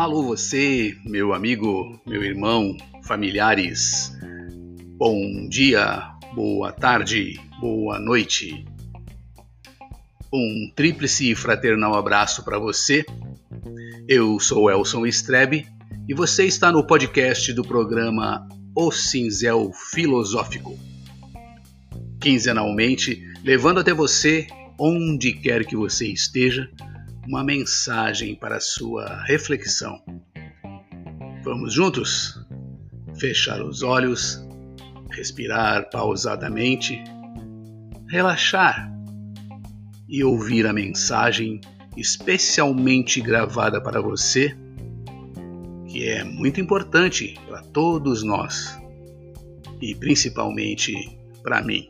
Alô você, meu amigo, meu irmão, familiares. Bom dia, boa tarde, boa noite. Um tríplice fraternal abraço para você. Eu sou Elson Strebe e você está no podcast do programa O Cinzel Filosófico. Quinzenalmente, levando até você, onde quer que você esteja, uma mensagem para sua reflexão. Vamos juntos? Fechar os olhos, respirar pausadamente, relaxar e ouvir a mensagem especialmente gravada para você, que é muito importante para todos nós e principalmente para mim.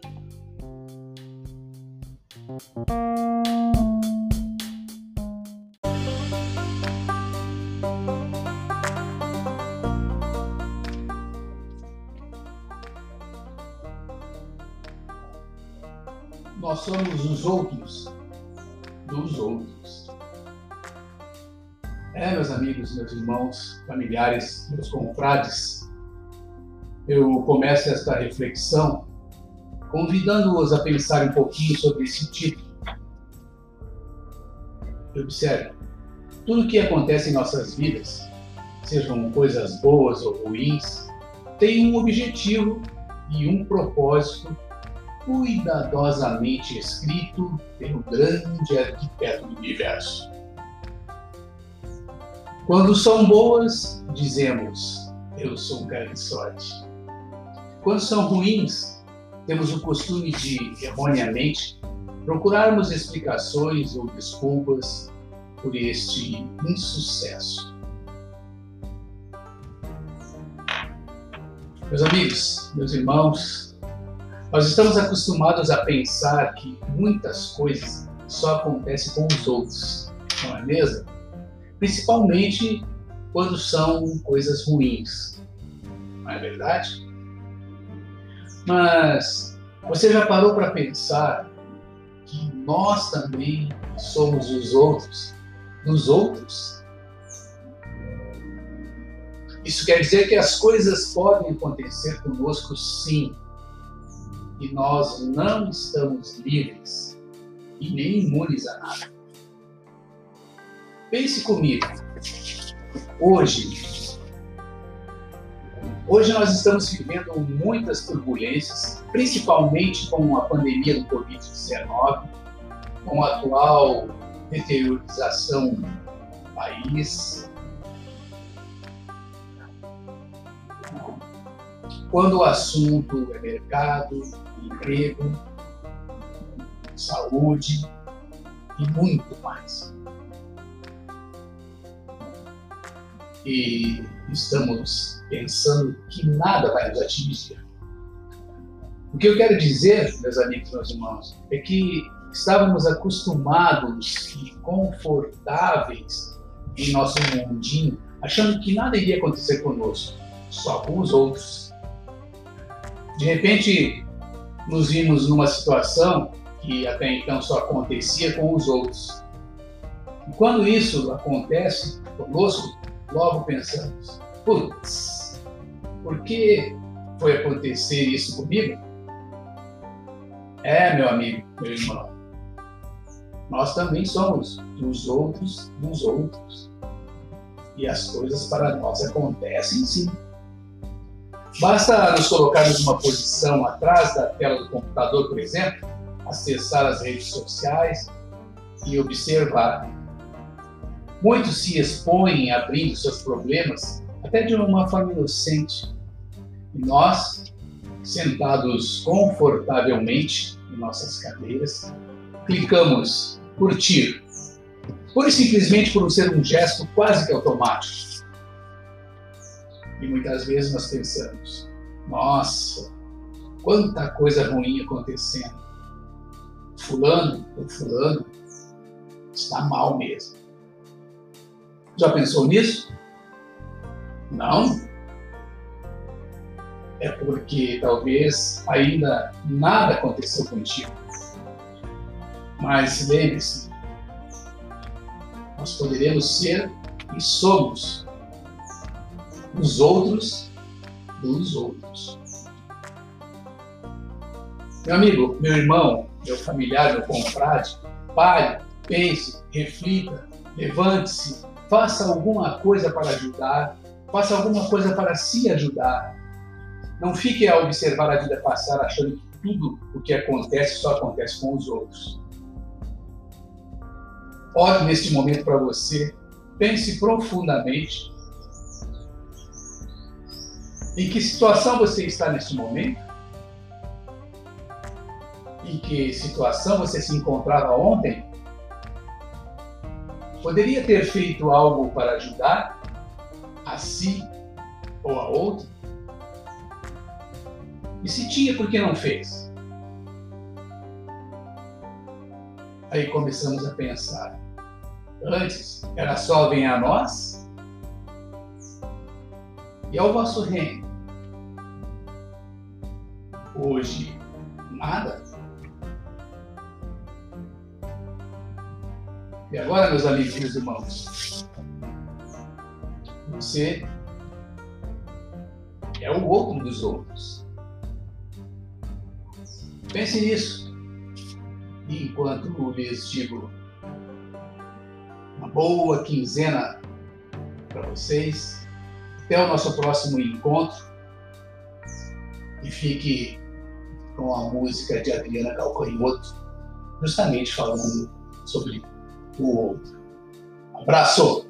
Somos os outros dos outros. É, meus amigos, meus irmãos, familiares, meus confrades, eu começo esta reflexão convidando-os a pensar um pouquinho sobre esse título. Observe, tudo que acontece em nossas vidas, sejam coisas boas ou ruins, tem um objetivo e um propósito cuidadosamente escrito pelo grande arquiteto do universo. Quando são boas, dizemos, eu sou um cara de sorte. Quando são ruins, temos o costume de, erroneamente, procurarmos explicações ou desculpas por este insucesso. Meus amigos, meus irmãos, nós estamos acostumados a pensar que muitas coisas só acontecem com os outros, não é mesmo? Principalmente quando são coisas ruins, não é verdade? Mas você já parou para pensar que nós também somos os outros dos outros? Isso quer dizer que as coisas podem acontecer conosco sim, e nós não estamos livres e nem imunes a nada. Pense comigo. Hoje, hoje nós estamos vivendo muitas turbulências, principalmente com a pandemia do Covid-19, com a atual deteriorização do país, quando o assunto é mercado, emprego, saúde e muito mais. E estamos pensando que nada vai nos atingir. O que eu quero dizer, meus amigos, meus irmãos, é que estávamos acostumados e confortáveis em nosso mundinho, achando que nada iria acontecer conosco, só com os outros. De repente, nos vimos numa situação que até então só acontecia com os outros. E quando isso acontece conosco, logo pensamos: putz, por que foi acontecer isso comigo? É, meu amigo, meu irmão, nós também somos dos outros dos outros. E as coisas para nós acontecem sim. Basta nos colocarmos numa posição atrás da tela do computador, por exemplo, acessar as redes sociais e observar. Muitos se expõem abrindo seus problemas até de uma forma inocente. E nós, sentados confortavelmente em nossas cadeiras, clicamos curtir, pura e simplesmente por ser um gesto quase que automático. E muitas vezes nós pensamos: nossa, quanta coisa ruim acontecendo. Fulano ou Fulano está mal mesmo. Já pensou nisso? Não? É porque talvez ainda nada aconteceu contigo. Mas lembre-se, nós poderemos ser e somos os outros dos outros. Meu amigo, meu irmão, meu familiar, meu confrade, pare, pense, reflita, levante-se, faça alguma coisa para ajudar, faça alguma coisa para se ajudar. Não fique a observar a vida passar achando que tudo o que acontece só acontece com os outros. Olhe neste momento para você, pense profundamente em que situação você está neste momento, em que situação você se encontrava ontem. Poderia ter feito algo para ajudar a si ou a outro? E se tinha, por que não fez? Aí começamos a pensar. Antes era só vem a nós e ao vosso reino. Hoje, nada. E agora, meus amigos e meus irmãos, você é o outro dos outros. Pense nisso. E enquanto lhes digo uma boa quinzena para vocês, até o nosso próximo encontro. E fique com a música de Adriana Calcanhoto, justamente falando sobre o outro. Abraço!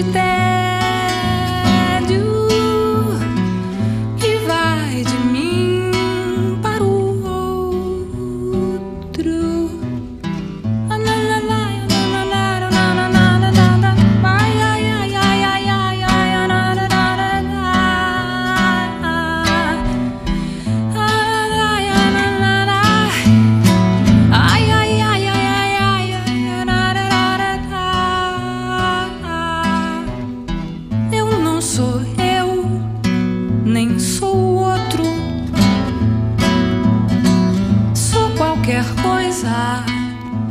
you there.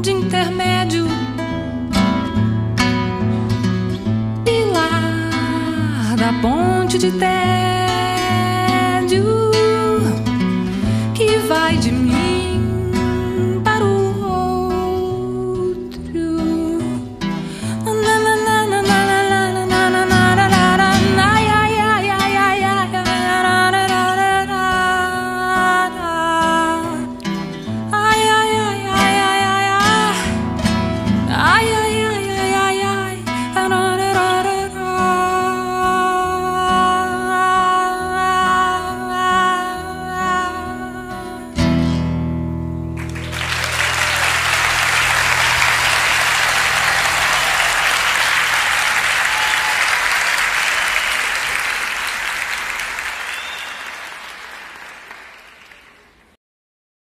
Terra. de terra.